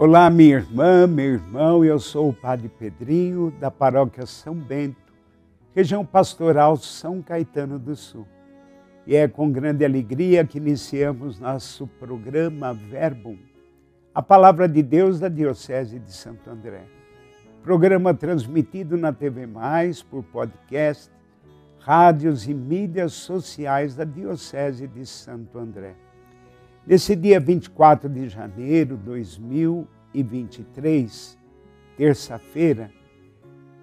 Olá, minha irmã, meu irmão, eu sou o Padre Pedrinho, da paróquia São Bento, região pastoral São Caetano do Sul. E é com grande alegria que iniciamos nosso programa Verbum, a palavra de Deus da Diocese de Santo André. Programa transmitido na TV Mais, por podcast, rádios e mídias sociais da Diocese de Santo André. Nesse dia 24 de janeiro de 2023, terça-feira,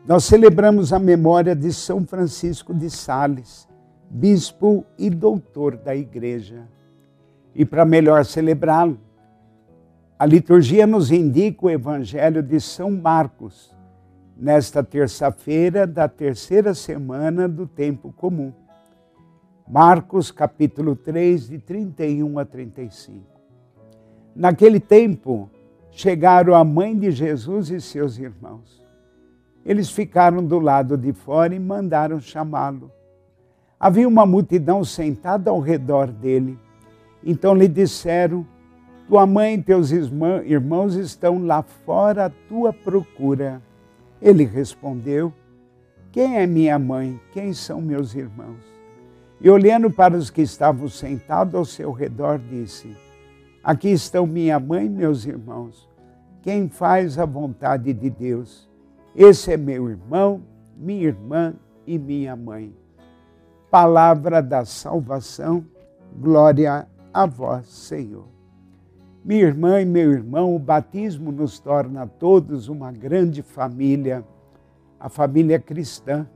nós celebramos a memória de São Francisco de Sales, bispo e doutor da Igreja. E para melhor celebrá-lo, a liturgia nos indica o Evangelho de São Marcos, nesta terça-feira da terceira semana do tempo comum. Marcos capítulo 3, de 31 a 35. Naquele tempo, chegaram a mãe de Jesus e seus irmãos. Eles ficaram do lado de fora e mandaram chamá-lo. Havia uma multidão sentada ao redor dele. Então lhe disseram: Tua mãe e teus irmãos estão lá fora à tua procura. Ele respondeu: Quem é minha mãe? Quem são meus irmãos? E olhando para os que estavam sentados ao seu redor, disse: Aqui estão minha mãe e meus irmãos. Quem faz a vontade de Deus, esse é meu irmão, minha irmã e minha mãe. Palavra da salvação, glória a vós, Senhor. Minha irmã e meu irmão, o batismo nos torna todos uma grande família, a família cristã.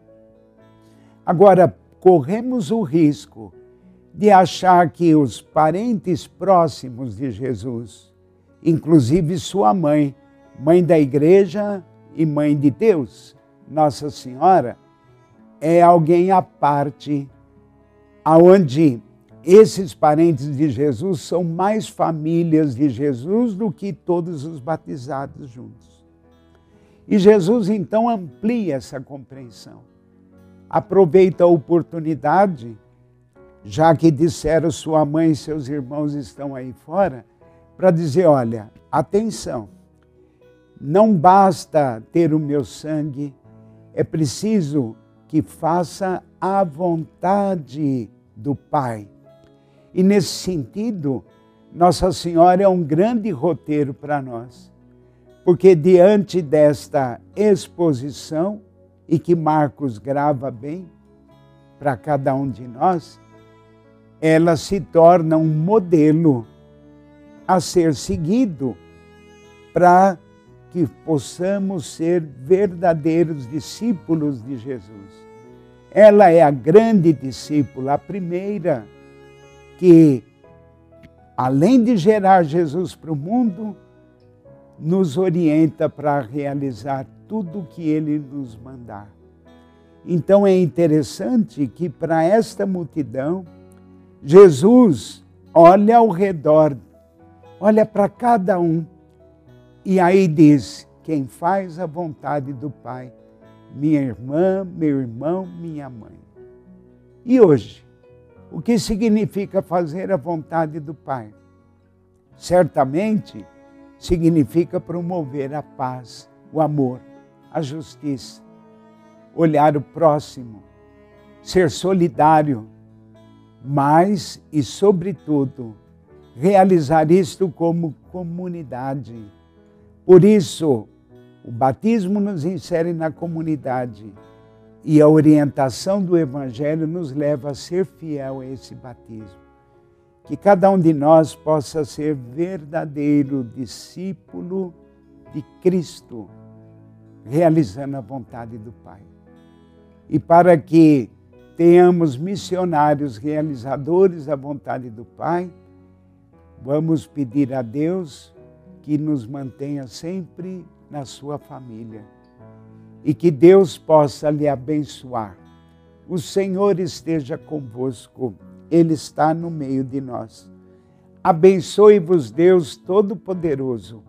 Agora, corremos o risco de achar que os parentes próximos de Jesus, inclusive sua mãe, mãe da igreja e mãe de Deus, Nossa Senhora, é alguém à parte, aonde esses parentes de Jesus são mais famílias de Jesus do que todos os batizados juntos. E Jesus então amplia essa compreensão aproveita a oportunidade, já que disseram sua mãe e seus irmãos estão aí fora, para dizer: olha, atenção, não basta ter o meu sangue, é preciso que faça a vontade do Pai. E nesse sentido, Nossa Senhora é um grande roteiro para nós, porque diante desta exposição, e que Marcos grava bem para cada um de nós, ela se torna um modelo a ser seguido para que possamos ser verdadeiros discípulos de Jesus. Ela é a grande discípula, a primeira que, além de gerar Jesus para o mundo, nos orienta para realizar tudo que ele nos mandar. Então é interessante que para esta multidão, Jesus olha ao redor, olha para cada um e aí diz: quem faz a vontade do Pai, minha irmã, meu irmão, minha mãe. E hoje, o que significa fazer a vontade do Pai? Certamente significa promover a paz, o amor, a justiça, olhar o próximo, ser solidário, mas e, sobretudo, realizar isto como comunidade. Por isso, o batismo nos insere na comunidade e a orientação do Evangelho nos leva a ser fiel a esse batismo. Que cada um de nós possa ser verdadeiro discípulo de Cristo realizando a vontade do Pai. E para que tenhamos missionários realizadores da vontade do Pai, vamos pedir a Deus que nos mantenha sempre na sua família e que Deus possa lhe abençoar. O Senhor esteja convosco, Ele está no meio de nós. Abençoe-vos, Deus Todo-Poderoso